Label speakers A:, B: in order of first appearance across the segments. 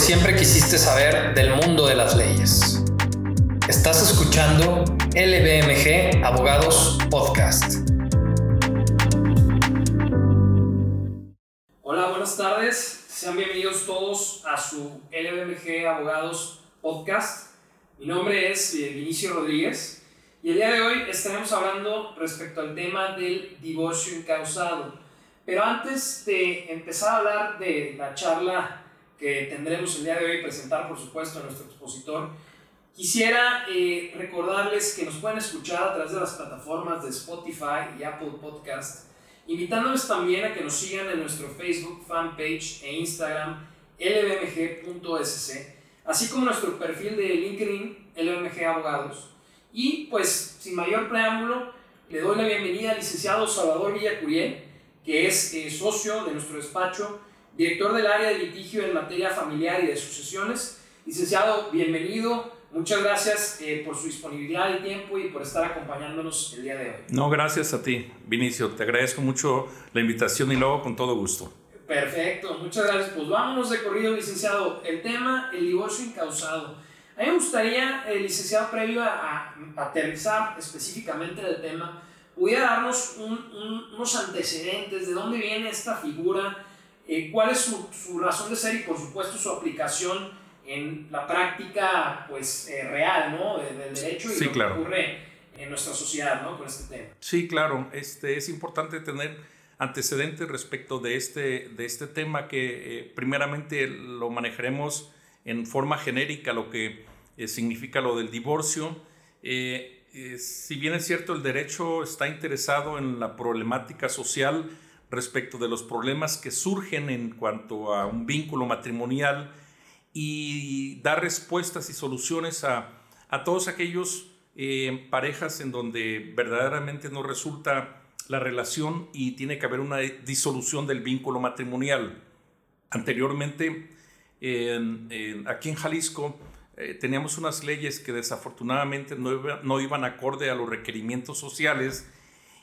A: siempre quisiste saber del mundo de las leyes. Estás escuchando LBMG Abogados Podcast. Hola, buenas tardes. Sean bienvenidos todos a su LBMG Abogados Podcast. Mi nombre es Vinicio Rodríguez y el día de hoy estaremos hablando respecto al tema del divorcio incausado. Pero antes de empezar a hablar de la charla que tendremos el día de hoy presentar, por supuesto, a nuestro expositor, quisiera eh, recordarles que nos pueden escuchar a través de las plataformas de Spotify y Apple Podcast, invitándoles también a que nos sigan en nuestro Facebook fanpage e Instagram lbmg.sc, así como nuestro perfil de LinkedIn LBMG Abogados. Y pues, sin mayor preámbulo, le doy la bienvenida al licenciado Salvador Villacuriel, que es eh, socio de nuestro despacho director del área de litigio en materia familiar y de sucesiones. Licenciado, bienvenido. Muchas gracias eh, por su disponibilidad y tiempo y por estar acompañándonos el día de hoy.
B: No, gracias a ti, Vinicio. Te agradezco mucho la invitación y luego con todo gusto.
A: Perfecto, muchas gracias. Pues vámonos de corrido, licenciado. El tema, el divorcio incausado. A mí me gustaría, eh, licenciado, previo a, aterrizar específicamente el tema, pudiera darnos unos antecedentes de dónde viene esta figura eh, cuál es su, su, razón de ser y por supuesto su aplicación en la práctica pues eh, real ¿no? del derecho y lo que ocurre en nuestra sociedad ¿no? con este tema.
B: Sí, claro, este, es importante tener antecedentes respecto de este, de este tema que eh, primeramente lo manejaremos en forma genérica, lo que significa lo del divorcio. si bien es cierto, el derecho está interesado en la problemática social, respecto de los problemas que surgen en cuanto a un vínculo matrimonial y dar respuestas y soluciones a, a todos aquellos eh, parejas en donde verdaderamente no resulta la relación y tiene que haber una disolución del vínculo matrimonial. Anteriormente, aquí en Jalisco, eh, teníamos unas leyes que desafortunadamente no, no iban acorde a los requerimientos sociales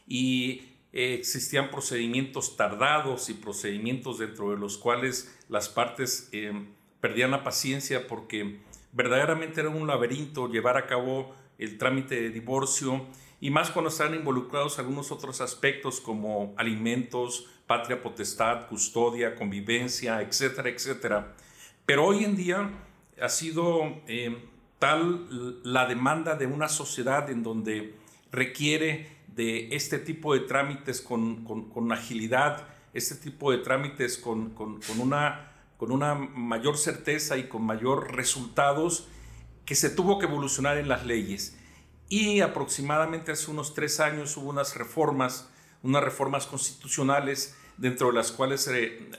B: y eh, existían procedimientos tardados y procedimientos dentro de los cuales las partes eh, perdían la paciencia porque verdaderamente era un laberinto llevar a cabo el trámite de divorcio y más cuando están involucrados algunos otros aspectos como alimentos, patria potestad, custodia, convivencia, etcétera, etcétera. Pero hoy en día ha sido eh, tal la demanda de una sociedad en donde requiere de este tipo de trámites con, con, agilidad, este tipo de trámites con, con, una, con una mayor certeza y con mayor resultados que se tuvo que evolucionar en las leyes. Y aproximadamente hace unos tres años hubo unas reformas, unas reformas constitucionales, dentro de las cuales, eh,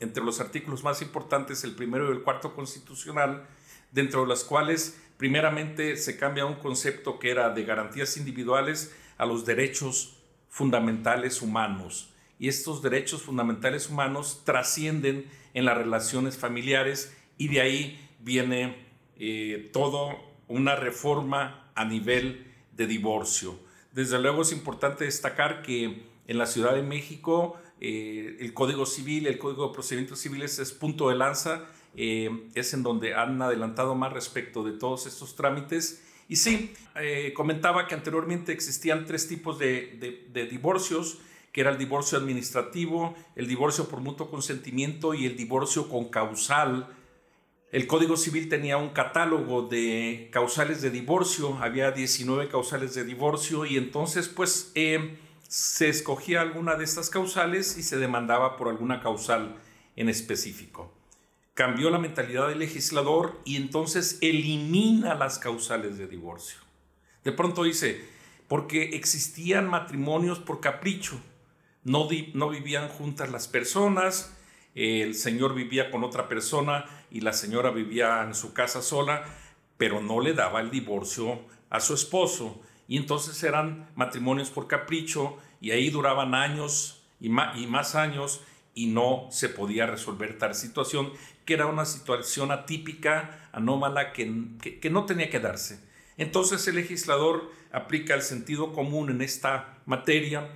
B: entre los artículos más importantes, el primero y el cuarto constitucional, dentro de las cuales primeramente se cambia un concepto que era de garantías individuales a los derechos fundamentales humanos. Y estos derechos fundamentales humanos trascienden en las relaciones familiares y de ahí viene eh, toda una reforma a nivel de divorcio. Desde luego es importante destacar que en la Ciudad de México eh, el Código Civil, el Código de Procedimientos Civiles es punto de lanza, eh, es en donde han adelantado más respecto de todos estos trámites y sí, eh, comentaba que anteriormente existían tres tipos de, divorcios, que era el divorcio administrativo, el divorcio por mutuo consentimiento y el divorcio con causal. El Código Civil tenía un catálogo de causales de divorcio, había 19 causales de divorcio y entonces pues eh, se escogía alguna de estas causales y se demandaba por alguna causal en específico cambió la mentalidad del legislador y entonces elimina las causales de divorcio. De pronto dice, porque existían matrimonios por capricho, no, no vivían juntas las personas, el señor vivía con otra persona y la señora vivía en su casa sola, pero no le daba el divorcio a su esposo. Y entonces eran matrimonios por capricho y ahí duraban años y más, y más años y no se podía resolver tal situación, que era una situación atípica, anómala, que, que, no tenía que darse. Entonces el legislador aplica el sentido común en esta materia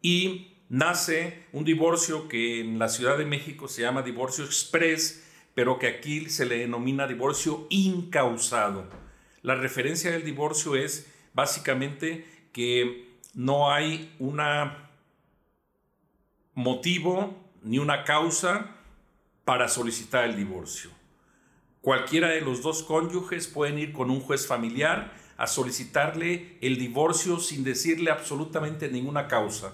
B: y nace un divorcio que en la Ciudad de México se llama divorcio express, pero que aquí se le denomina divorcio incausado. La referencia del divorcio es básicamente que no hay un motivo ni una causa para solicitar el divorcio. Cualquiera de los dos cónyuges pueden ir con un juez familiar a solicitarle el divorcio sin decirle absolutamente ninguna causa.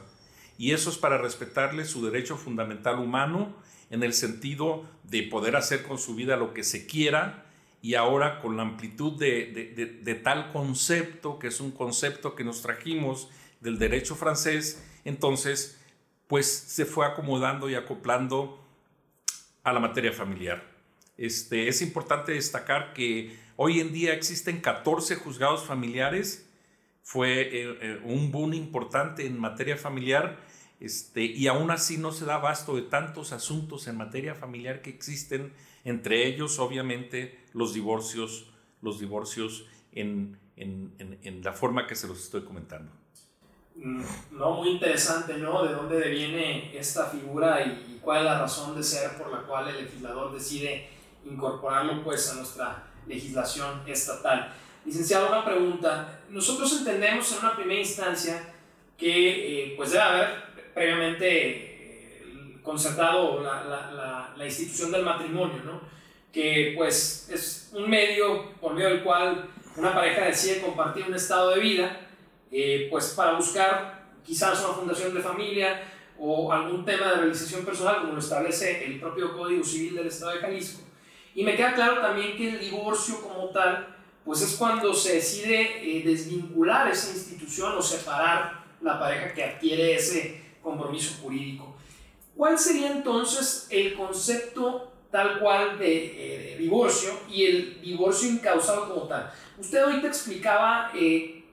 B: Y eso es para respetarle su derecho fundamental humano en el sentido de poder hacer con su vida lo que se quiera y ahora con la amplitud de, tal concepto, que es un concepto que nos trajimos del derecho francés, entonces pues se fue acomodando y acoplando a la materia familiar. Este, es importante destacar que Hoy en día existen 14 juzgados familiares. Fue eh, eh, un boom importante en materia familiar este, y aún así no se da abasto de tantos asuntos en materia familiar que existen, entre ellos obviamente los divorcios, los divorcios en, la forma que se los estoy comentando.
A: Mm, no, muy interesante, ¿no? ¿De dónde viene esta figura y cuál es la razón de ser por la cual el legislador decide incorporarlo pues a nuestra legislación estatal. Licenciado, una pregunta. Nosotros entendemos en una primera instancia que eh, pues debe haber previamente eh, concertado la, la, la, institución del matrimonio, ¿no? que pues es un medio por medio del cual una pareja decide compartir un estado de vida, eh, pues para buscar quizás una fundación de familia o algún tema de realización personal, como lo establece el propio Código Civil del Estado de Jalisco. Y me queda claro también que el divorcio como tal, pues es cuando se decide eh, desvincular esa institución o separar la pareja que adquiere ese compromiso jurídico. ¿Cuál sería entonces el concepto tal cual de, eh, divorcio y el divorcio incausado como tal? Usted ahorita explicaba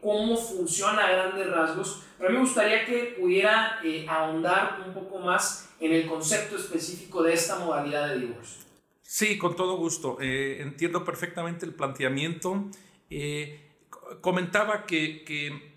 A: cómo funciona a grandes rasgos, pero a mí me gustaría que pudiera ahondar un poco más en el concepto específico de esta modalidad de divorcio.
B: Sí, con todo gusto. Eh, entiendo perfectamente el planteamiento. Eh, comentaba que,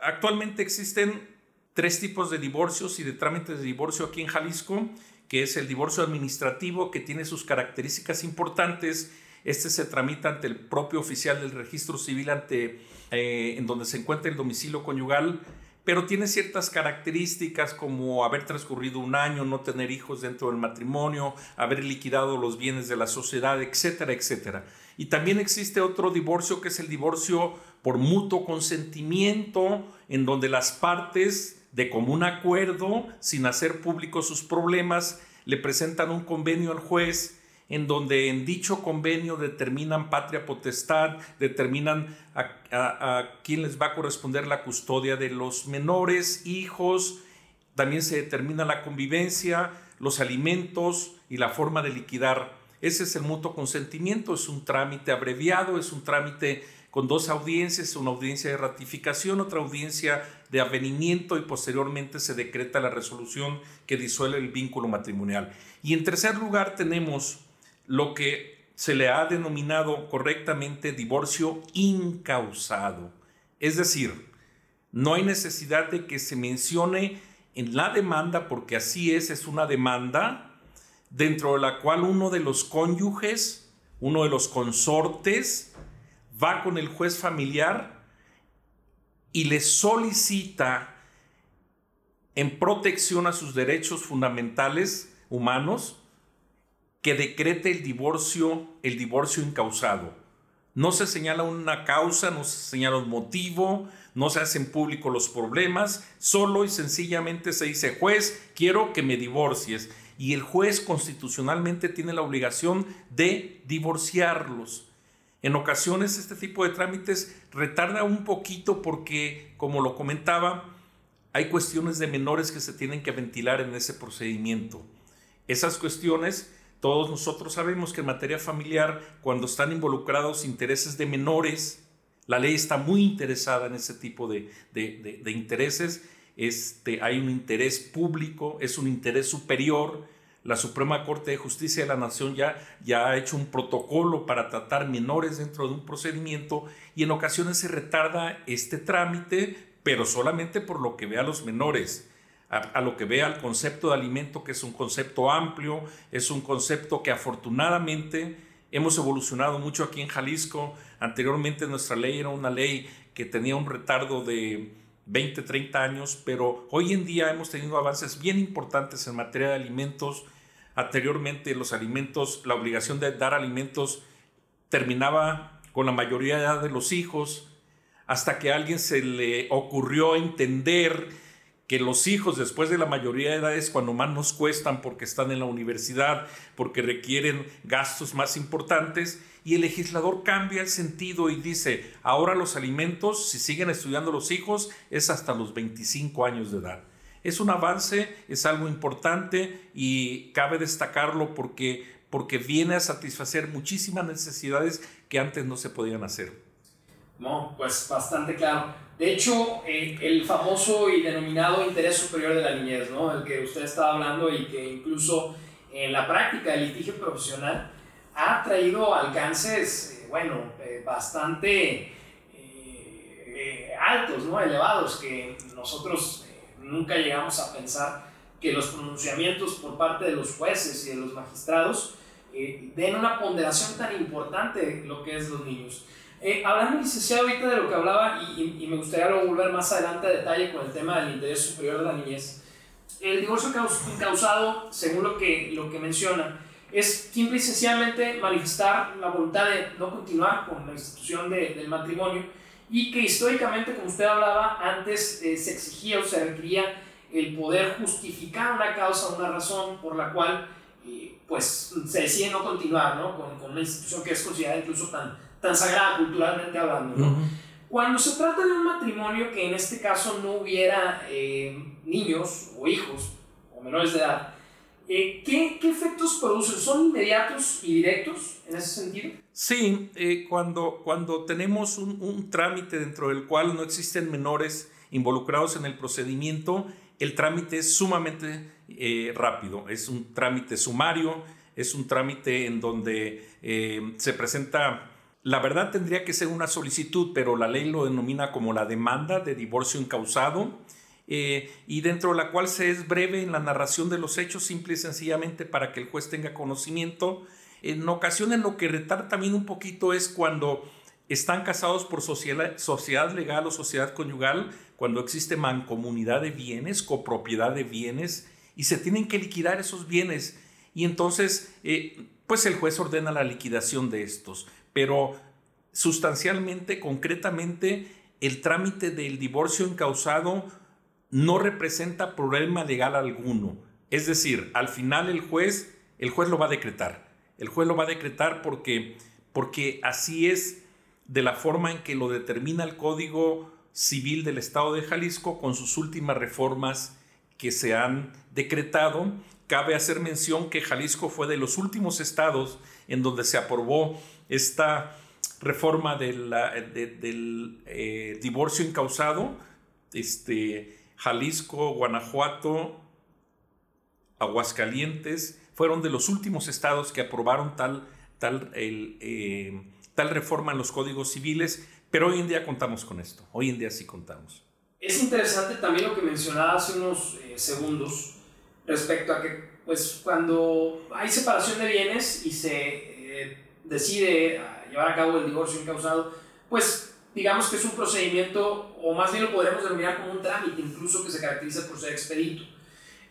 B: actualmente existen tres tipos de divorcios y de trámites de divorcio aquí en Jalisco, que es el divorcio administrativo, que tiene sus características importantes. Este se tramita ante el propio oficial del registro civil, ante, eh, en donde se encuentra el domicilio conyugal pero tiene ciertas características como haber transcurrido un año, no tener hijos dentro del matrimonio, haber liquidado los bienes de la sociedad, etcétera, etcétera. Y también existe otro divorcio que es el divorcio por mutuo consentimiento, en donde las partes de común acuerdo, sin hacer públicos sus problemas, le presentan un convenio al juez en donde en dicho convenio determinan patria potestad, determinan a, quién les va a corresponder la custodia de los menores, hijos, también se determina la convivencia, los alimentos y la forma de liquidar. Ese es el mutuo consentimiento, es un trámite abreviado, es un trámite con dos audiencias, una audiencia de ratificación, otra audiencia de avenimiento y posteriormente se decreta la resolución que disuelve el vínculo matrimonial. Y en tercer lugar tenemos lo que se le ha denominado correctamente divorcio incausado. Es decir, no hay necesidad de que se mencione en la demanda, porque así es, es una demanda dentro de la cual uno de los cónyuges, uno de los consortes, va con el juez familiar y le solicita en protección a sus derechos fundamentales humanos que decrete el divorcio, el divorcio incausado. No se señala una causa, no se señala un motivo, no se hacen públicos los problemas, solo y sencillamente se dice, juez, quiero que me divorcies. Y el juez constitucionalmente tiene la obligación de divorciarlos. En ocasiones este tipo de trámites retarda un poquito porque, como lo comentaba, hay cuestiones de menores que se tienen que ventilar en ese procedimiento. Esas cuestiones todos nosotros sabemos que en materia familiar, cuando están involucrados intereses de menores, la ley está muy interesada en ese tipo de, intereses. Este, hay un interés público, es un interés superior. La Suprema Corte de Justicia de la Nación ya, ya ha hecho un protocolo para tratar menores dentro de un procedimiento y en ocasiones se retarda este trámite, pero solamente por lo que ve a los menores. A, lo que vea el concepto de alimento, que es un concepto amplio, es un concepto que afortunadamente hemos evolucionado mucho aquí en Jalisco. Anteriormente nuestra ley era una ley que tenía un retardo de 20, 30 años, pero hoy en día hemos tenido avances bien importantes en materia de alimentos. Anteriormente los alimentos, la obligación de dar alimentos terminaba con la mayoría de los hijos, hasta que a alguien se le ocurrió entender que los hijos después de la mayoría de edades cuando más nos cuestan porque están en la universidad, porque requieren gastos más importantes, y el legislador cambia el sentido y dice, ahora los alimentos, si siguen estudiando los hijos, es hasta los 25 años de edad. Es un avance, es algo importante y cabe destacarlo porque, porque viene a satisfacer muchísimas necesidades que antes no se podían hacer.
A: No, pues bastante claro. De hecho, eh, el famoso y denominado interés superior de la niñez, ¿no? el que usted estaba hablando y que incluso en la práctica del litigio profesional ha traído alcances, eh, bueno, eh, bastante altos, ¿no? elevados, que nosotros nunca llegamos a pensar que los pronunciamientos por parte de los jueces y de los magistrados den una ponderación tan importante lo que es los niños. Eh, hablando, licenciado, ahorita de lo que hablaba, y, me gustaría volver más adelante a detalle con el tema del interés superior de la niñez, el divorcio causado, según lo que, lo que menciona, es simple y sencillamente manifestar la voluntad de no continuar con la institución de, del matrimonio y que históricamente, como usted hablaba, antes eh, se exigía o se requería el poder justificar una causa, una razón por la cual eh, pues, se decide no continuar ¿no? Con, con, una institución que es considerada incluso tan, tan sagrada culturalmente hablando. Cuando se trata de un matrimonio que en este caso no hubiera eh, niños o hijos o menores de edad, eh, ¿qué, ¿qué, efectos producen? ¿Son inmediatos y directos en ese sentido?
B: Sí, eh, cuando, cuando tenemos un, un, trámite dentro del cual no existen menores involucrados en el procedimiento, el trámite es sumamente rápido, es un trámite sumario, es un trámite en donde se presenta la verdad tendría que ser una solicitud, pero la ley lo denomina como la demanda de divorcio incausado. Eh, y dentro de la cual se es breve en la narración de los hechos, simple y sencillamente para que el juez tenga conocimiento. En ocasiones lo que retarda también un poquito es cuando están casados por sociedad, sociedad legal o sociedad conyugal, cuando existe mancomunidad de bienes, copropiedad de bienes, y se tienen que liquidar esos bienes. Y entonces, eh, pues el juez ordena la liquidación de estos pero sustancialmente, concretamente, el trámite del divorcio encausado no representa problema legal alguno. Es decir, al final el juez, el juez lo va a decretar. El juez lo va a decretar porque, porque así es de la forma en que lo determina el Código Civil del Estado de Jalisco con sus últimas reformas que se han decretado. Cabe hacer mención que Jalisco fue de los últimos estados en donde se aprobó esta reforma del eh, divorcio incausado, este, Jalisco, Guanajuato, Aguascalientes, fueron de los últimos estados que aprobaron tal, tal, eh, tal reforma en los códigos civiles, pero hoy en día contamos con esto, hoy en día sí contamos.
A: Es interesante también lo que mencionaba hace unos eh, segundos respecto a que pues cuando hay separación de bienes y se decide llevar a cabo el divorcio incausado, pues digamos que es un procedimiento, o más bien lo podríamos denominar como un trámite, incluso que se caracteriza por ser expedito.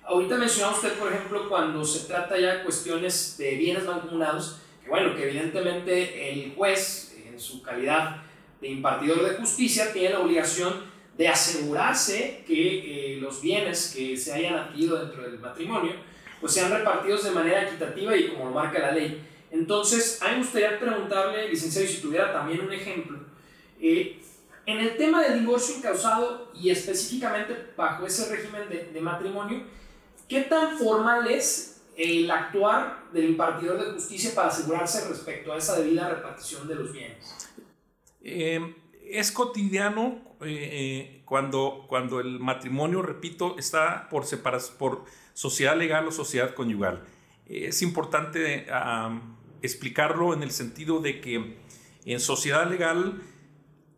A: Ahorita mencionaba usted, por ejemplo, cuando se trata ya de cuestiones de bienes mancomunados, que bueno, que evidentemente el juez, en su calidad de impartidor de justicia, tiene la obligación de asegurarse que eh, los bienes que se hayan adquirido dentro del matrimonio, pues sean repartidos de manera equitativa y como lo marca la ley. Entonces, a mí me gustaría preguntarle, licenciado, si tuviera también un ejemplo, eh, en el tema del divorcio incausado y específicamente bajo ese régimen de, matrimonio, ¿qué tan formal es el actuar del impartidor de justicia para asegurarse respecto a esa debida repartición de los bienes?
B: Eh, es cotidiano eh, cuando, cuando el matrimonio, repito, está por, por sociedad legal o sociedad conyugal. Es importante explicarlo en el sentido de que en sociedad legal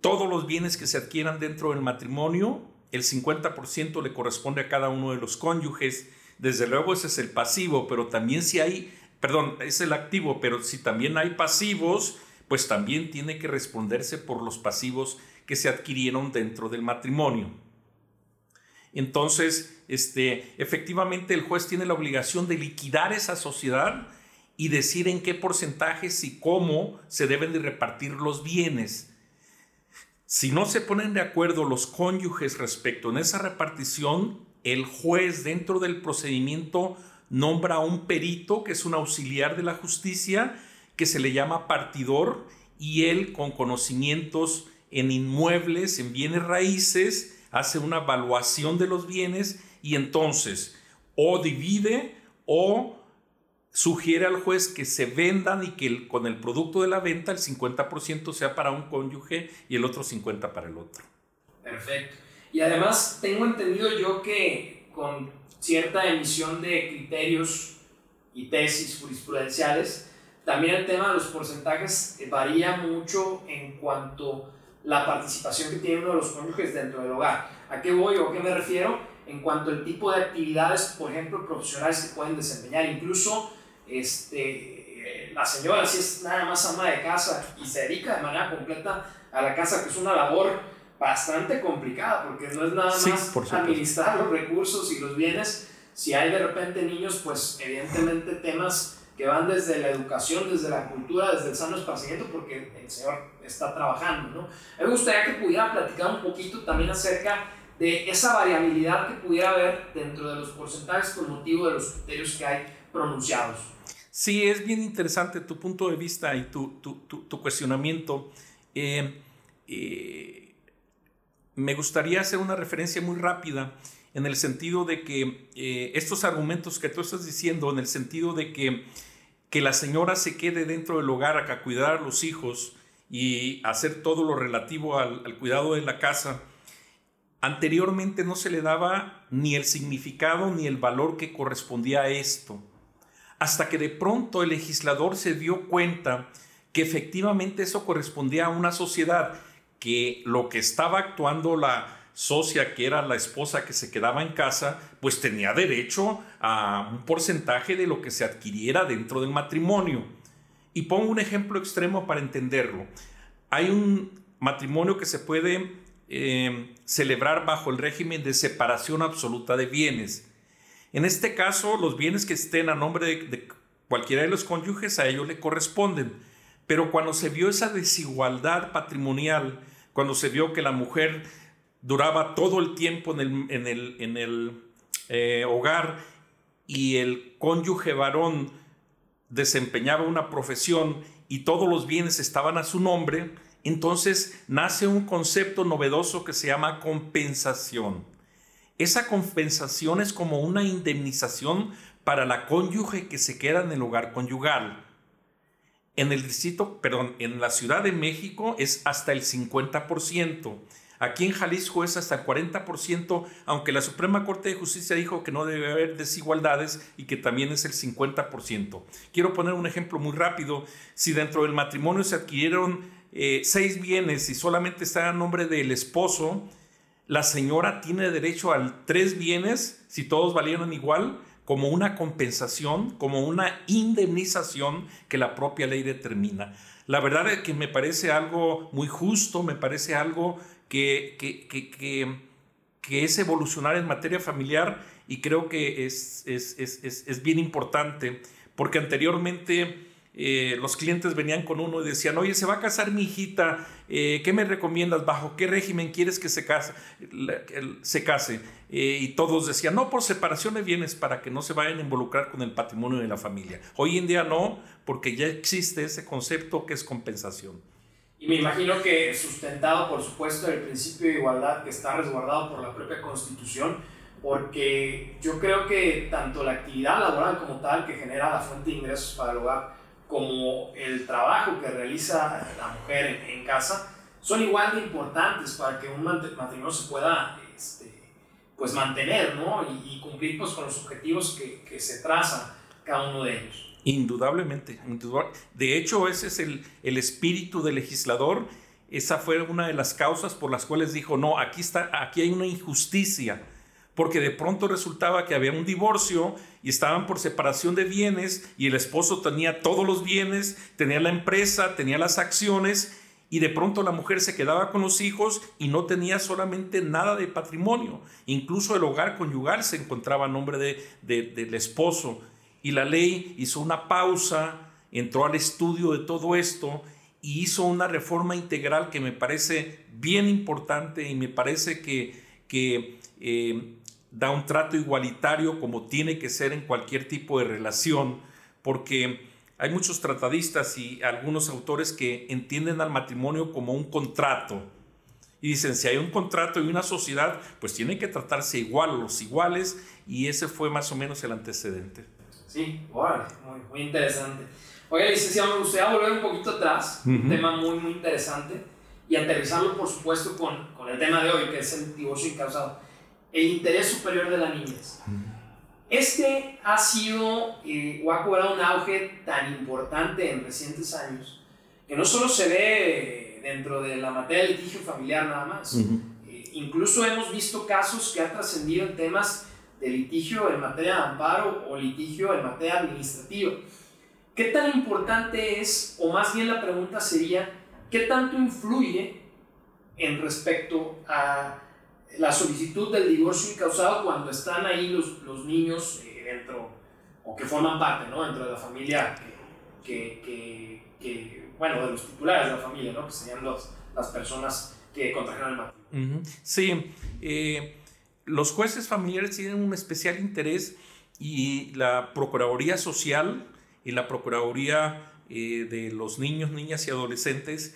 B: todos los bienes que se adquieran dentro del matrimonio el 50% le corresponde a cada uno de los cónyuges. Desde luego ese es el pasivo, pero también si hay, perdón, es el activo, pero si también hay pasivos, pues también tiene que responderse por los pasivos que se adquirieron dentro del matrimonio. Entonces, este, efectivamente el juez tiene la obligación de liquidar esa sociedad y decir en qué porcentajes y cómo se deben de repartir los bienes. Si no se ponen de acuerdo los cónyuges respecto en esa repartición, el juez dentro del procedimiento nombra a un perito que es un auxiliar de la justicia que se le llama partidor y él con conocimientos en inmuebles, en bienes raíces, hace una evaluación de los bienes y entonces o divide o sugiere al juez que se vendan y que con el producto de la venta el 50% sea para un cónyuge y el otro 50% para el otro.
A: Perfecto. Y además tengo entendido yo que con cierta emisión de criterios y tesis jurisprudenciales, también el tema de los porcentajes varía mucho en cuanto la participación que tiene uno de los cónyuges dentro del hogar. ¿A qué voy o a qué me refiero? En cuanto al tipo de actividades, por ejemplo, profesionales que pueden desempeñar. Incluso este, la señora, si es nada más ama de casa y se dedica de manera completa a la casa, que es una labor bastante complicada, porque no es nada más administrar los recursos y los bienes. Si hay de repente niños, pues evidentemente temas que van desde la educación, desde la cultura, desde el sano esparcimiento, porque el Señor está trabajando. ¿no? me gustaría que pudiera platicar un poquito también acerca de esa variabilidad que pudiera haber dentro de los porcentajes con motivo de los criterios que hay pronunciados.
B: Sí, es bien interesante tu punto de vista y tu, tu, tu, cuestionamiento. Eh, eh, me gustaría hacer una referencia muy rápida en el sentido de que eh, estos argumentos que tú estás diciendo, en el sentido de que que la señora se quede dentro del hogar a cuidar a los hijos y hacer todo lo relativo al, cuidado de la casa, anteriormente no se le daba ni el significado ni el valor que correspondía a esto. Hasta que de pronto el legislador se dio cuenta que efectivamente eso correspondía a una sociedad que lo que estaba actuando la, socia, que era la esposa que se quedaba en casa, pues tenía derecho a un porcentaje de lo que se adquiriera dentro del matrimonio. Y pongo un ejemplo extremo para entenderlo. Hay un matrimonio que se puede eh, celebrar bajo el régimen de separación absoluta de bienes. En este caso, los bienes que estén a nombre de, cualquiera de los cónyuges a ellos le corresponden. Pero cuando se vio esa desigualdad patrimonial, cuando se vio que la mujer duraba todo el tiempo en el, en el, en el eh, hogar y el cónyuge varón desempeñaba una profesión y todos los bienes estaban a su nombre, entonces nace un concepto novedoso que se llama compensación. Esa compensación es como una indemnización para la cónyuge que se queda en el hogar conyugal. En el distrito, perdón, en la Ciudad de México es hasta el 50%. Aquí en Jalisco es hasta el 40%, aunque la Suprema Corte de Justicia dijo que no debe haber desigualdades y que también es el 50%. Quiero poner un ejemplo muy rápido. Si dentro del matrimonio se adquirieron eh, seis bienes y solamente está a nombre del esposo, la señora tiene derecho a tres bienes si todos valieron igual como una compensación, como una indemnización que la propia ley determina. La verdad es que me parece algo muy justo, me parece algo que, es evolucionar en materia familiar y creo que es, es, bien importante porque anteriormente eh, los clientes venían con uno y decían, oye, se va a casar mi hijita, eh, ¿qué me recomiendas? ¿Bajo qué régimen quieres que se case? Se case? Eh, y todos decían, no, por separación de bienes para que no se vayan a involucrar con el patrimonio de la familia. Hoy en día no, porque ya existe ese concepto que es compensación.
A: Y me imagino que sustentado, por supuesto, el principio de igualdad que está resguardado por la propia Constitución, porque yo creo que tanto la actividad laboral como tal, que genera la fuente de ingresos para el hogar, como el trabajo que realiza la mujer en, casa, son igual de importantes para que un matrimonio se pueda este, pues mantener ¿no? y, cumplir pues, con los objetivos que, que se trazan cada uno de ellos.
B: Indudablemente. De hecho, ese es el, el espíritu del legislador esa fue una de las causas por las cuales dijo, no, aquí, está, aquí hay una injusticia, porque de pronto resultaba que había un divorcio y estaban por separación de bienes y el esposo tenía todos los bienes, tenía la empresa, tenía las acciones y de pronto la mujer se quedaba con los hijos y no tenía solamente nada de patrimonio. Incluso el hogar conyugal se encontraba a nombre de, del esposo. Y la ley hizo una pausa, entró al estudio de todo esto y hizo una reforma integral que me parece bien importante y me parece que, que eh, da un trato igualitario como tiene que ser en cualquier tipo de relación, porque hay muchos tratadistas y algunos autores que entienden al matrimonio como un contrato. Y dicen, si hay un contrato y una sociedad, pues tiene que tratarse igual, los iguales, y ese fue más o menos el antecedente.
A: Sí, bueno, muy, muy interesante. Oye, licenciado, me gustaría volver un poquito atrás, un tema muy, muy interesante, y aterrizarlo, por supuesto, con, con, el tema de hoy, que es el divorcio incausado. El interés superior de la niñez. Este ha sido eh, o ha cobrado un auge tan importante en recientes años que no solo se ve dentro de la materia de litigio familiar nada más, eh, incluso hemos visto casos que han trascendido en temas de litigio en materia de amparo o litigio en materia administrativa. ¿Qué tan importante es, o más bien la pregunta sería, qué tanto influye en respecto a la solicitud del divorcio incausado cuando están ahí los, los niños eh, dentro, o que forman parte, ¿no? Dentro de la familia, que, que, que, bueno, de los titulares de la familia, ¿no? Que serían los, las personas que contrajeron el matrimonio.
B: Sí, eh, los jueces familiares tienen un especial interés y la Procuraduría Social y la Procuraduría eh, de los niños, niñas y adolescentes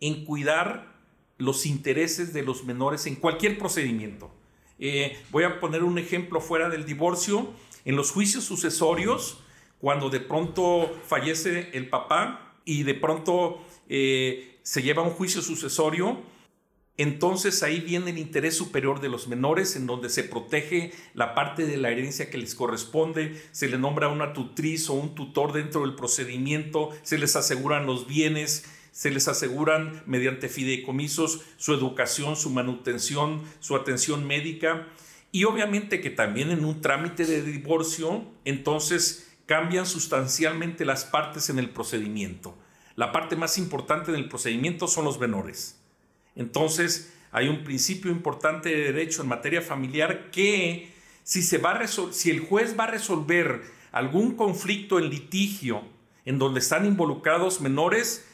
B: en cuidar los intereses de los menores en cualquier procedimiento. Eh, voy a poner un ejemplo fuera del divorcio. En los juicios sucesorios, cuando de pronto fallece el papá y de pronto eh, se lleva un juicio sucesorio, entonces ahí viene el interés superior de los menores, en donde se protege la parte de la herencia que les corresponde, se le nombra una tutriz o un tutor dentro del procedimiento, se les aseguran los bienes, se les aseguran mediante fideicomisos su educación, su manutención, su atención médica y obviamente que también en un trámite de divorcio, entonces cambian sustancialmente las partes en el procedimiento. La parte más importante del procedimiento son los menores. Entonces, hay un principio importante de derecho en materia familiar que si, se va si el juez va a resolver algún conflicto en litigio en donde están involucrados menores,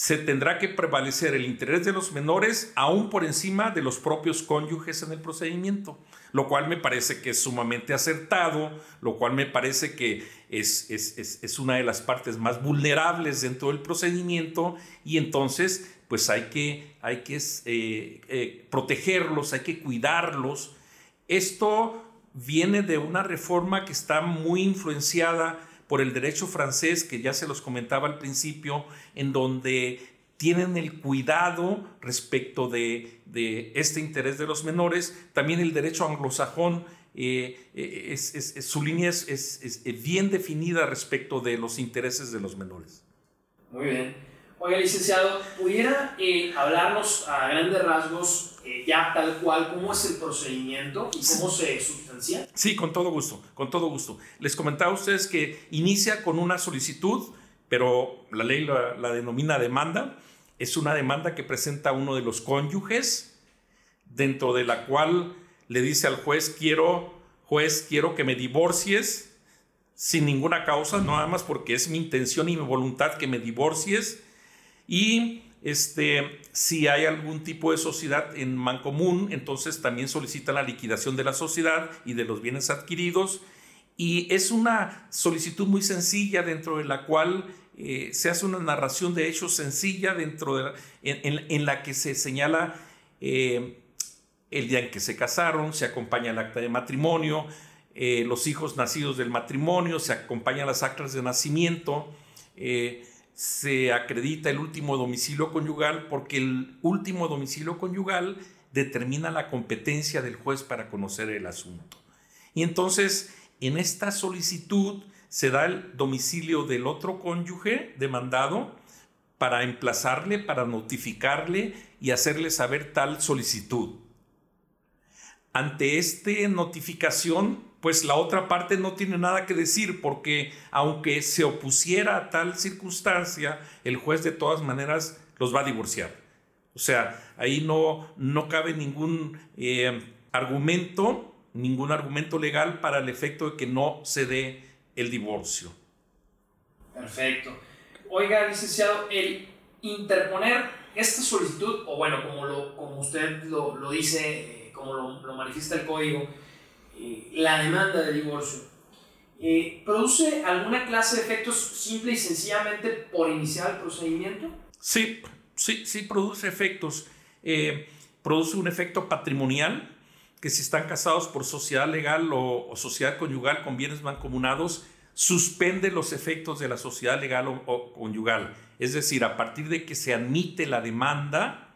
B: se tendrá que prevalecer el interés de los menores aún por encima de los propios cónyuges en el procedimiento, lo cual me parece que es sumamente acertado, lo cual me parece que es, es, una de las partes más vulnerables dentro del procedimiento y entonces pues hay que, hay que eh, eh, protegerlos, hay que cuidarlos. Esto viene de una reforma que está muy influenciada por el derecho francés, que ya se los comentaba al principio, en donde tienen el cuidado respecto de, este interés de los menores. También el derecho anglosajón, eh, su línea es, bien definida respecto de los intereses de los menores.
A: Muy bien. Oiga, licenciado, ¿pudiera eh, hablarnos a grandes rasgos eh, ya tal cual cómo es el procedimiento y cómo se sustancia?
B: Sí, con todo gusto, con todo gusto. Les comentaba a ustedes que inicia con una solicitud, pero la ley la, la denomina demanda. Es una demanda que presenta uno de los cónyuges, dentro de la cual le dice al juez, quiero, juez, quiero que me divorcies sin ninguna causa, no nada más porque es mi intención y mi voluntad que me divorcies y este, si hay algún tipo de sociedad en mancomún, entonces también solicita la liquidación de la sociedad y de los bienes adquiridos. Y es una solicitud muy sencilla dentro de la cual eh, se hace una narración de hechos sencilla dentro de en, la que se señala eh, el día en que se casaron, se acompaña el acta de matrimonio, eh, los hijos nacidos del matrimonio, se acompañan las actas de nacimiento se acredita el último domicilio conyugal porque el último domicilio conyugal determina la competencia del juez para conocer el asunto. Y entonces, en esta solicitud se da el domicilio del otro cónyuge demandado para emplazarle, para notificarle y hacerle saber tal solicitud. Ante esta notificación, pues la otra parte no tiene nada que decir porque aunque se opusiera a tal circunstancia, el juez de todas maneras los va a divorciar. O sea, ahí no, no cabe ningún eh, argumento, ningún argumento legal para el efecto de que no se dé el divorcio.
A: Perfecto. Oiga, licenciado, el interponer esta solicitud, o bueno, como, lo, como usted lo, lo dice, como lo, lo, manifiesta el código, eh, la demanda de divorcio, eh, ¿produce alguna clase de efectos simple y sencillamente por iniciar el procedimiento?
B: Sí, sí, sí produce efectos. produce un efecto patrimonial, que si están casados por sociedad legal o, o sociedad conyugal con bienes mancomunados, suspende los efectos de la sociedad legal o, conyugal. Es decir, a partir de que se admite la demanda,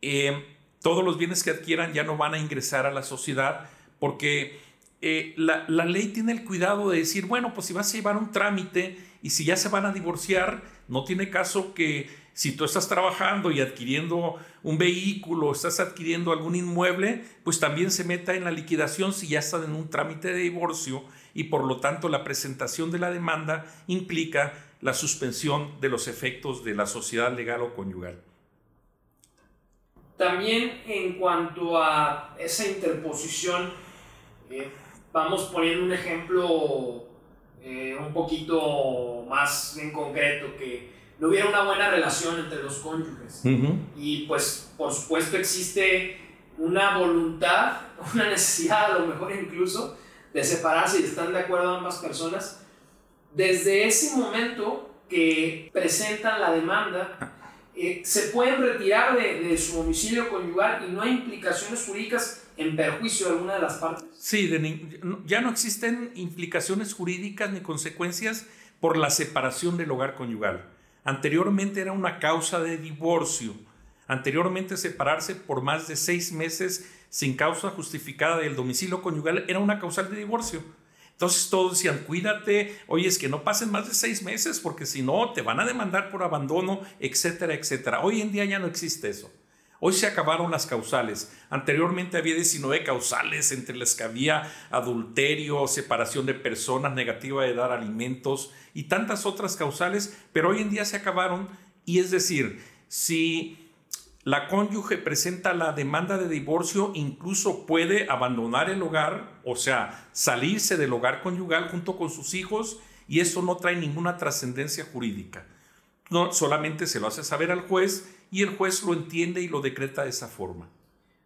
B: eh, todos los bienes que adquieran ya no van a ingresar a la sociedad porque eh, la, la, ley tiene el cuidado de decir, bueno, pues si vas a llevar un trámite y si ya se van a divorciar, no tiene caso que si tú estás trabajando y adquiriendo un vehículo, estás adquiriendo algún inmueble, pues también se meta en la liquidación si ya están en un trámite de divorcio y por lo tanto la presentación de la demanda implica la suspensión de los efectos de la sociedad legal o conyugal.
A: También en cuanto a esa interposición, eh, vamos poniendo un ejemplo eh, un poquito más en concreto que no hubiera una buena relación entre los cónyuges. Y pues por supuesto existe una voluntad, una necesidad a lo mejor incluso de separarse y están de acuerdo ambas personas. Desde ese momento que presentan la demanda, eh, se pueden retirar de, su domicilio conyugal y no hay implicaciones jurídicas en perjuicio de alguna de las partes.
B: Sí, ya no existen implicaciones jurídicas ni consecuencias por la separación del hogar conyugal. Anteriormente era una causa de divorcio. Anteriormente separarse por más de seis meses sin causa justificada del domicilio conyugal era una causal de divorcio. Entonces todos decían, cuídate, oye, es que no pasen más de seis meses porque si no te van a demandar por abandono, etcétera, etcétera. Hoy en día ya no existe eso. Hoy se acabaron las causales. Anteriormente había 19 causales entre las que había adulterio, separación de personas, negativa de dar alimentos y tantas otras causales, pero hoy en día se acabaron y es decir, si la cónyuge presenta la demanda de divorcio, incluso puede abandonar el hogar, o sea, salirse del hogar conyugal junto con sus hijos y eso no trae ninguna trascendencia jurídica. No, solamente se lo hace saber al juez y el juez lo entiende y lo decreta de esa forma.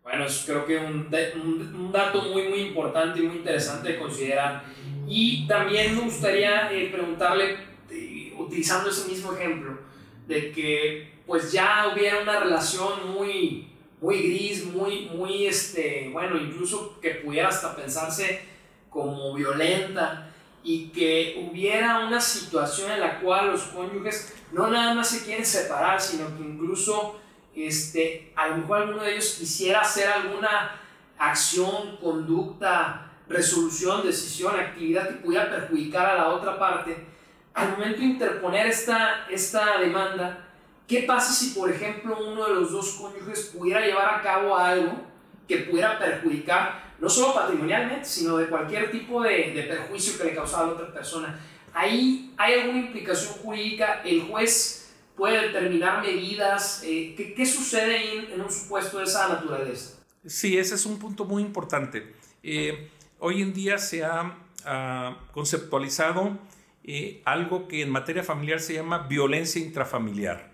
A: Bueno, es creo que un, un, dato muy, muy importante y muy interesante de considerar. Y también me gustaría eh, preguntarle, eh, utilizando ese mismo ejemplo, de que pues ya hubiera una relación muy, muy gris, muy, muy, este, bueno, incluso que pudiera hasta pensarse como violenta y que hubiera una situación en la cual los cónyuges no nada más se quieren separar, sino que incluso este, a lo mejor alguno de ellos quisiera hacer alguna acción, conducta, resolución, decisión, actividad que pudiera perjudicar a la otra parte, al momento de interponer esta, esta demanda, ¿qué pasa si, por ejemplo, uno de los dos cónyuges pudiera llevar a cabo algo que pudiera perjudicar no solo patrimonialmente, sino de cualquier tipo de, de perjuicio que le causaba a la otra persona. Ahí hay alguna implicación jurídica, el juez puede determinar medidas, eh, ¿qué, ¿qué, sucede ahí en, un supuesto de esa naturaleza?
B: Sí, ese es un punto muy importante. Eh, hoy en día se ha uh, conceptualizado eh, algo que en materia familiar se llama violencia intrafamiliar.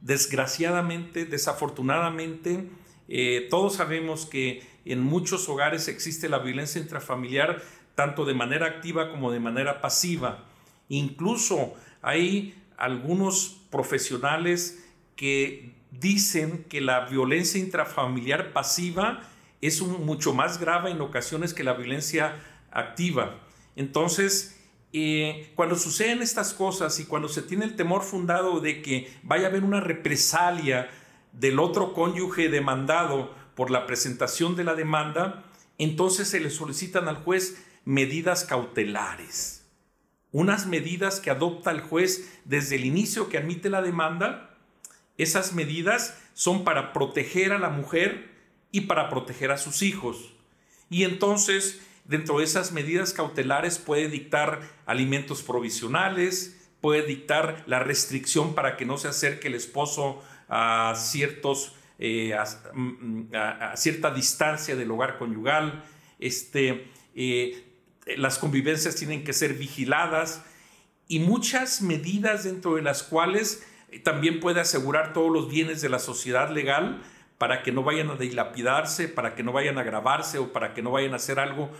B: Desgraciadamente, desafortunadamente, eh, todos sabemos que en muchos hogares existe la violencia intrafamiliar tanto de manera activa como de manera pasiva. Incluso hay algunos profesionales que dicen que la violencia intrafamiliar pasiva es mucho más grave en ocasiones que la violencia activa. Entonces, eh, cuando suceden estas cosas y cuando se tiene el temor fundado de que vaya a haber una represalia del otro cónyuge demandado por la presentación de la demanda, entonces se le solicitan al juez medidas cautelares. unas medidas que adopta el juez desde el inicio que admite la demanda, esas medidas son para proteger a la mujer y para proteger a sus hijos. Y entonces, dentro de esas medidas cautelares puede dictar alimentos provisionales, puede dictar la restricción para que no se acerque el esposo a ciertos eh, mm, a, cierta distancia del hogar conyugal, este, eh, las convivencias tienen que ser vigiladas y muchas medidas dentro de las cuales eh, también puede asegurar todos los bienes de la sociedad legal para que no vayan a dilapidarse, para que no vayan a agravarse o para que no vayan a hacer algo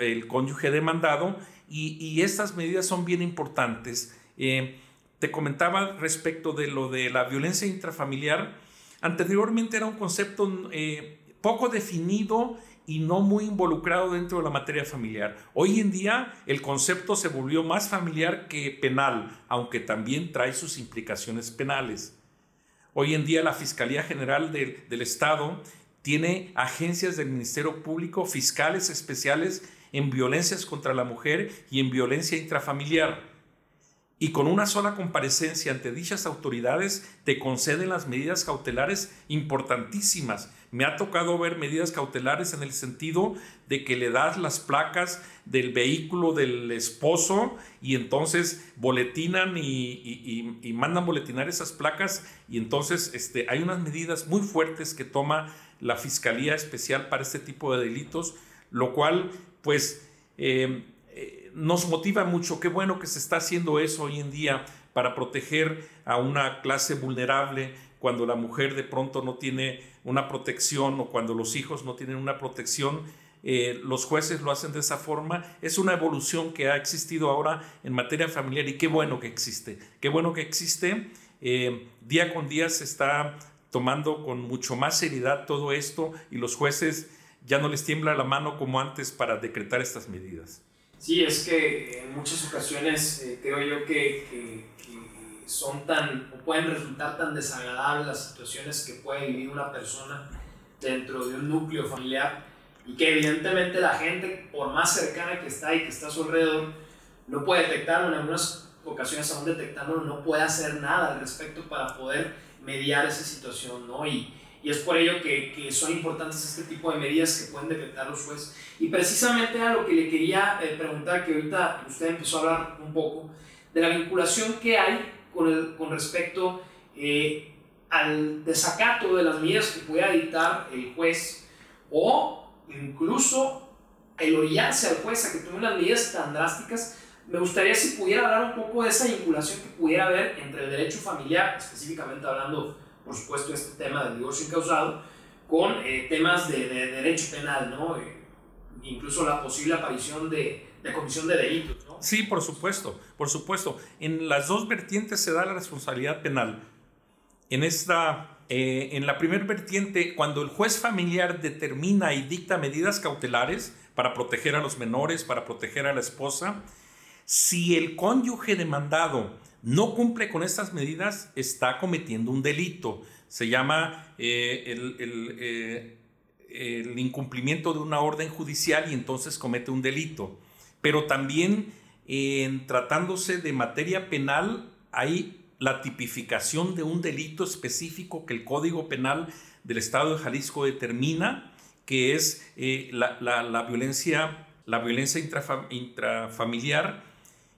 B: el cónyuge demandado. Y, estas medidas son bien importantes. te comentaba respecto de lo de la violencia intrafamiliar. Anteriormente era un concepto eh, poco definido y no muy involucrado dentro de la materia familiar. Hoy en día el concepto se volvió más familiar que penal, aunque también trae sus implicaciones penales. Hoy en día la Fiscalía General del Estado tiene agencias del Ministerio Público, fiscales especiales en violencias contra la mujer y en violencia intrafamiliar y con una sola comparecencia ante dichas autoridades te conceden las medidas cautelares importantísimas. Me ha tocado ver medidas cautelares en el sentido de que le das las placas del vehículo del esposo y entonces boletinan y, mandan boletinar esas placas y entonces este, hay unas medidas muy fuertes que toma la Fiscalía Especial para este tipo de delitos, lo cual pues... Eh, nos motiva mucho, qué bueno que se está haciendo eso hoy en día para proteger a una clase vulnerable cuando la mujer de pronto no tiene una protección o cuando los hijos no tienen una protección. Eh, los jueces lo hacen de esa forma. Es una evolución que ha existido ahora en materia familiar y qué bueno que existe. Qué bueno que existe. Eh, día con día se está tomando con mucho más seriedad todo esto y los jueces ya no les tiembla la mano como antes para decretar estas medidas.
A: Sí, es que en muchas ocasiones eh, creo yo que, que, son tan, o pueden resultar tan desagradables las situaciones que puede vivir una persona dentro de un núcleo familiar y que evidentemente la gente, por más cercana que está y que está a su alrededor, no puede detectarlo, en algunas ocasiones aún detectándolo no puede hacer nada al respecto para poder mediar esa situación, ¿no? Y, y es por ello que, que, son importantes este tipo de medidas que pueden detectar los jueces. Y precisamente a lo que le quería eh, preguntar, que ahorita usted empezó a hablar un poco, de la vinculación que hay con, el, con respecto eh, al desacato de las medidas que pueda dictar el juez o incluso el orillarse al juez a que tome unas medidas tan drásticas. Me gustaría si pudiera hablar un poco de esa vinculación que pudiera haber entre el derecho familiar, específicamente hablando por supuesto, este tema del divorcio incausado, con eh, temas de, derecho penal, ¿no? Eh, incluso la posible aparición de, de comisión de delitos, ¿no?
B: Sí, por supuesto, por supuesto. En las dos vertientes se da la responsabilidad penal. En esta, eh, en la primera vertiente, cuando el juez familiar determina y dicta medidas cautelares para proteger a los menores, para proteger a la esposa, si el cónyuge demandado no cumple con estas medidas, está cometiendo un delito. Se llama eh, eh, el, incumplimiento de una orden judicial y entonces comete un delito. Pero también en tratándose de materia penal hay la tipificación de un delito específico que el Código Penal del Estado de Jalisco determina, que es eh, la, violencia, la violencia intrafamiliar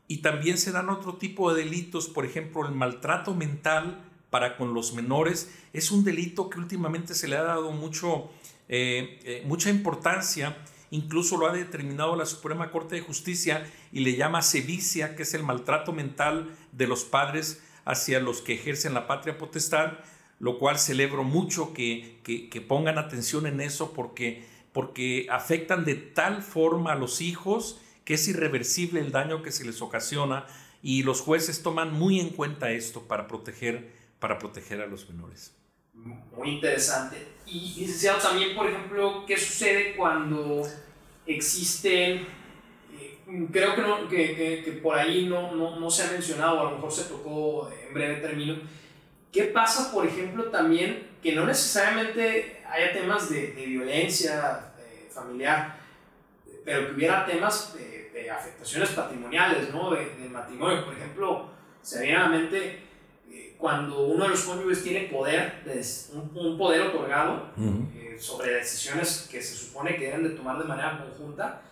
B: y también se dan otro tipo de delitos, por ejemplo, el maltrato mental para con los menores. Es un delito que últimamente se le ha dado mucho, eh, eh, mucha importancia. Incluso lo ha determinado la Suprema Corte de Justicia y le llama sevicia, que es el maltrato mental de los padres hacia los que ejercen la patria potestad, lo cual celebro mucho que, que, pongan atención en eso porque, porque afectan de tal forma a los hijos que es irreversible el daño que se les ocasiona y los jueces toman muy en cuenta esto para proteger, para proteger a los menores.
A: Muy interesante. Y licenciado, también, por ejemplo, ¿qué sucede cuando existen, eh, creo que, no, que, que, por ahí no, no, no, se ha mencionado, a lo mejor se tocó en breve término, ¿qué pasa, por ejemplo, también que no necesariamente haya temas de, de violencia eh, familiar, pero que hubiera temas... Eh, eh, afectaciones patrimoniales ¿no? de, matrimonio. Por ejemplo, se viene a la mente eh, cuando uno de los cónyuges tiene poder, un, poder otorgado eh, sobre decisiones que se supone que deben de tomar de manera conjunta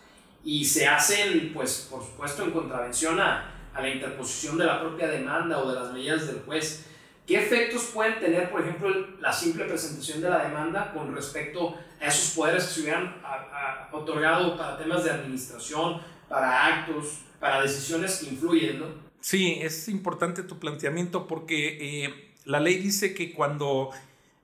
A: y se hacen, pues, por supuesto, en contravención a, a la interposición de la propia demanda o de las medidas del juez. ¿Qué efectos pueden tener, por ejemplo, la simple presentación de la demanda con respecto a esos poderes que se hubieran otorgado para temas de administración, para actos, para decisiones que influyen? ¿no?
B: Sí, es importante tu planteamiento porque eh, la ley dice que cuando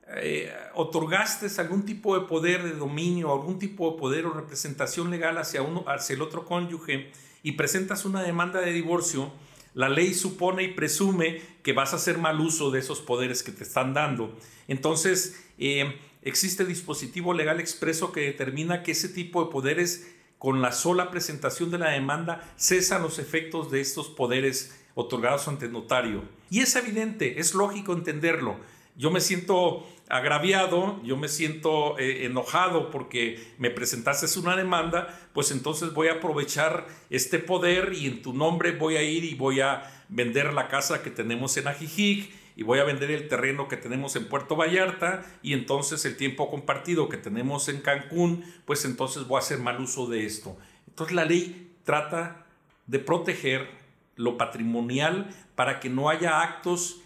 B: eh, otorgaste algún tipo de poder de dominio, algún tipo de poder o representación legal hacia, uno, hacia el otro cónyuge y presentas una demanda de divorcio, la ley supone y presume que vas a hacer mal uso de esos poderes que te están dando. Entonces, eh, existe dispositivo legal expreso que determina que ese tipo de poderes, con la sola presentación de la demanda, cesan los efectos de estos poderes otorgados ante el notario. Y es evidente, es lógico entenderlo. Yo me siento agraviado, yo me siento eh, enojado porque me presentaste una demanda, pues entonces voy a aprovechar este poder y en tu nombre voy a ir y voy a vender la casa que tenemos en Ajijic y voy a vender el terreno que tenemos en Puerto Vallarta y entonces el tiempo compartido que tenemos en Cancún, pues entonces voy a hacer mal uso de esto. Entonces la ley trata de proteger lo patrimonial para que no haya actos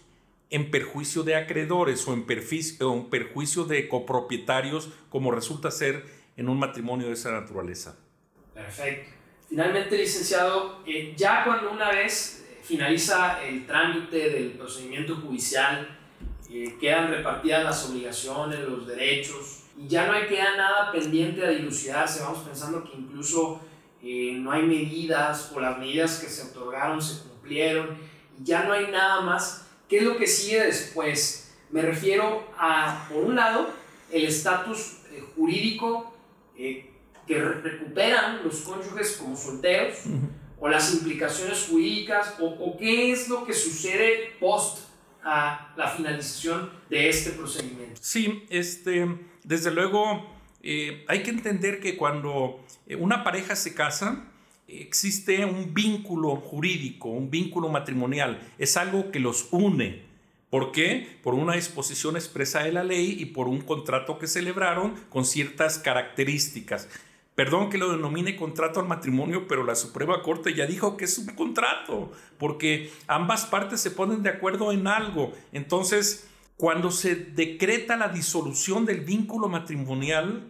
B: en perjuicio de acreedores o en, perjuicio de copropietarios, como resulta ser en un matrimonio de esa naturaleza.
A: Perfecto. Finalmente, licenciado, eh, ya cuando una vez finaliza el trámite del procedimiento judicial, eh, quedan repartidas las obligaciones, los derechos, y ya no hay queda nada pendiente de dilucidarse, vamos pensando que incluso no hay medidas o las medidas que se otorgaron se cumplieron, y ya no hay nada más. ¿Qué es lo que sigue después? Me refiero a, por un lado, el estatus eh, jurídico eh, que recuperan los cónyuges como solteros, o las implicaciones jurídicas, o, qué es lo que sucede post a la finalización de este procedimiento.
B: Sí, este, desde luego eh, hay que entender que cuando una pareja se casa, existe un vínculo jurídico, un vínculo matrimonial, es algo que los une. ¿Por qué? Por una disposición expresa de la ley y por un contrato que celebraron con ciertas características. Perdón que lo denomine contrato al matrimonio, pero la Suprema Corte ya dijo que es un contrato, porque ambas partes se ponen de acuerdo en algo. Entonces, cuando se decreta la disolución del vínculo matrimonial,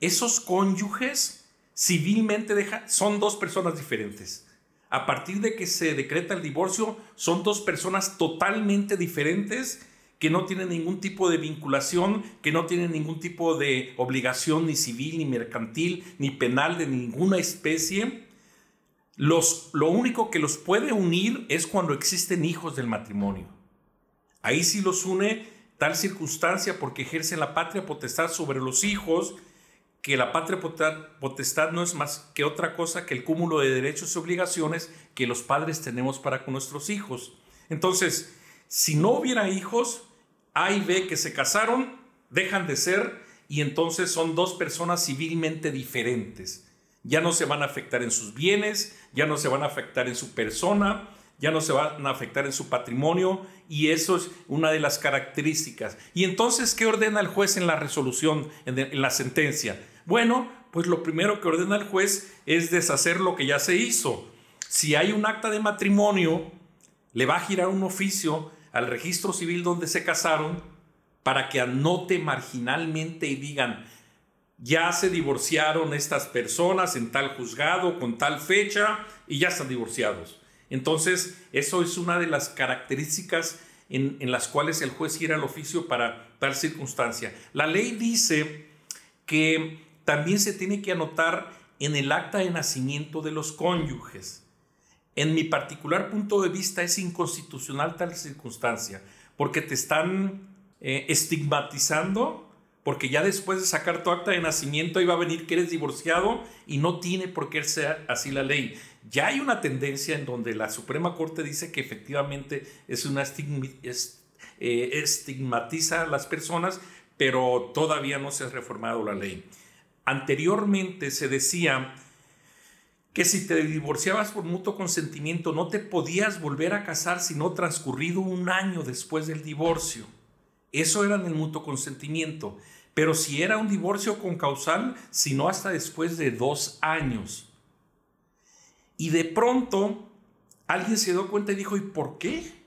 B: esos cónyuges civilmente son dos personas diferentes. A partir de que se decreta el divorcio, son dos personas totalmente diferentes que no tienen ningún tipo de vinculación, que no tienen ningún tipo de obligación ni civil, ni mercantil, ni penal de ninguna especie. Los, lo único que los puede unir es cuando existen hijos del matrimonio. Ahí sí los une tal circunstancia porque ejercen la patria potestad sobre los hijos que la patria potestad no es más que otra cosa que el cúmulo de derechos y obligaciones que los padres tenemos para con nuestros hijos. Entonces, si no hubiera hijos, A y B que se casaron, dejan de ser y entonces son dos personas civilmente diferentes. Ya no se van a afectar en sus bienes, ya no se van a afectar en su persona, ya no se van a afectar en su patrimonio y eso es una de las características. Y entonces, ¿qué ordena el juez en la resolución, en, la sentencia? Bueno, pues lo primero que ordena el juez es deshacer lo que ya se hizo. Si hay un acta de matrimonio, le va a girar un oficio al registro civil donde se casaron para que anote marginalmente y digan, ya se divorciaron estas personas en tal juzgado con tal fecha y ya están divorciados. Entonces, eso es una de las características en, las cuales el juez gira al oficio para tal circunstancia. La ley dice que también se tiene que anotar en el acta de nacimiento de los cónyuges. En mi particular punto de vista es inconstitucional tal circunstancia, porque te están eh, estigmatizando, porque ya después de sacar tu acta de nacimiento iba a venir que eres divorciado y no tiene por qué ser así la ley. Ya hay una tendencia en donde la Suprema Corte dice que efectivamente es una eh, estigmatiza a las personas, pero todavía no se ha reformado la ley. Anteriormente se decía que si te divorciabas por mutuo consentimiento no te podías volver a casar sino transcurrido un año después del divorcio. Eso era en el mutuo consentimiento. Pero si era un divorcio con causal, sino hasta después de dos años. Y de pronto alguien se dio cuenta y dijo, ¿y por qué?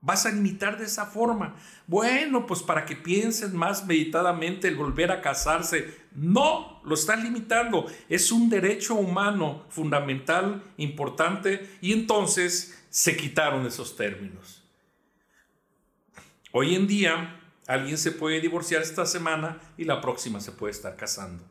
B: ¿Vas a limitar de esa forma? Bueno, pues para que piensen más meditadamente el volver a casarse. No, lo están limitando. Es un derecho humano fundamental, importante, y entonces se quitaron esos términos. Hoy en día, alguien se puede divorciar esta semana y la próxima se puede estar casando.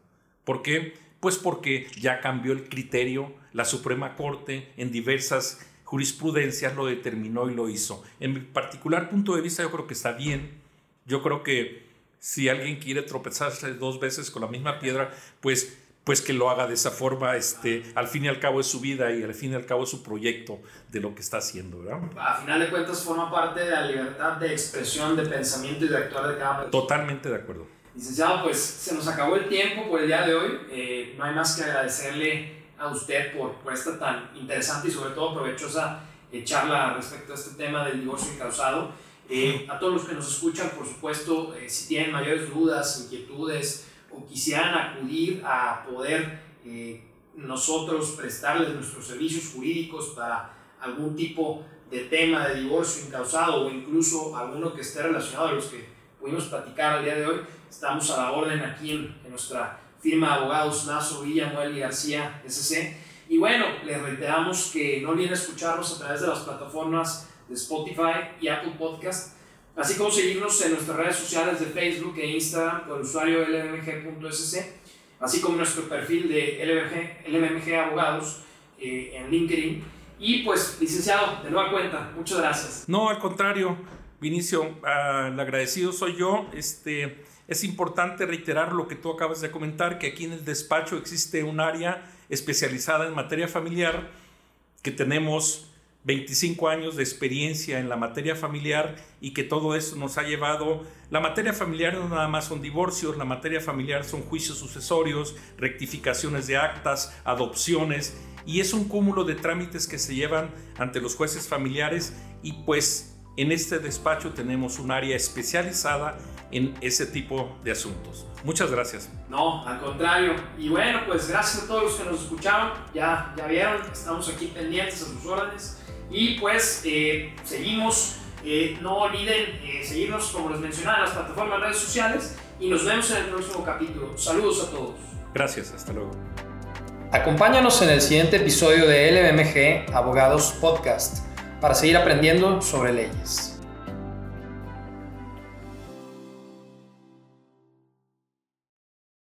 B: ¿Por qué? Pues porque ya cambió el criterio, la Suprema Corte en diversas jurisprudencia lo determinó y lo hizo. En mi particular punto de vista yo creo que está bien. Yo creo que si alguien quiere tropezarse dos veces con la misma piedra, pues pues que lo haga de esa forma, este, al fin y al cabo es su vida y al fin y al cabo es su proyecto de lo que está haciendo, ¿verdad?
A: A final de cuentas forma parte de la libertad de expresión, de pensamiento y de actuar de cada persona.
B: Totalmente de acuerdo.
A: Licenciado, pues se nos acabó el tiempo por el día de hoy. Eh, no hay más que agradecerle a usted por, por esta tan interesante y sobre todo provechosa eh, charla respecto a este tema del divorcio incausado. Eh, a todos los que nos escuchan, por supuesto, eh, si tienen mayores dudas, inquietudes o quisieran acudir a poder nosotros prestarles nuestros servicios jurídicos para algún tipo de tema de divorcio incausado o incluso alguno que esté relacionado a los que pudimos platicar al día de hoy, estamos a la orden aquí en, en nuestra firma de abogados Nazo Villa, Muel y García SC. Y bueno, les reiteramos que no olviden escucharnos a través de las plataformas de Spotify y Apple Podcast, así como seguirnos en nuestras redes sociales de Facebook e Instagram con el usuario lmg.sc, así como nuestro perfil de LMG, LMG Abogados eh, en LinkedIn. Y pues, licenciado, de nueva cuenta, muchas gracias.
B: No, al contrario, Vinicio, ah, el agradecido soy yo. Este, es importante reiterar lo que tú acabas de comentar, que aquí en el despacho existe un área especializada en materia familiar, que tenemos 25 años de experiencia en la materia familiar y que todo eso nos ha llevado, la materia familiar no nada más son divorcios, la materia familiar son juicios sucesorios, rectificaciones de actas, adopciones y es un cúmulo de trámites que se llevan ante los jueces familiares y pues en este despacho tenemos un área especializada en ese tipo de asuntos. Muchas gracias.
A: No, al contrario. Y bueno, pues gracias a todos los que nos escucharon. Ya, ya vieron, estamos aquí pendientes a sus órdenes. Y pues eh, seguimos. Eh, no olviden eh, seguirnos, como les mencionaba, en las plataformas redes sociales. Y nos vemos en el próximo capítulo. Saludos a todos.
B: Gracias, hasta luego.
A: Acompáñanos en el siguiente episodio de LMG Abogados Podcast para seguir aprendiendo sobre leyes.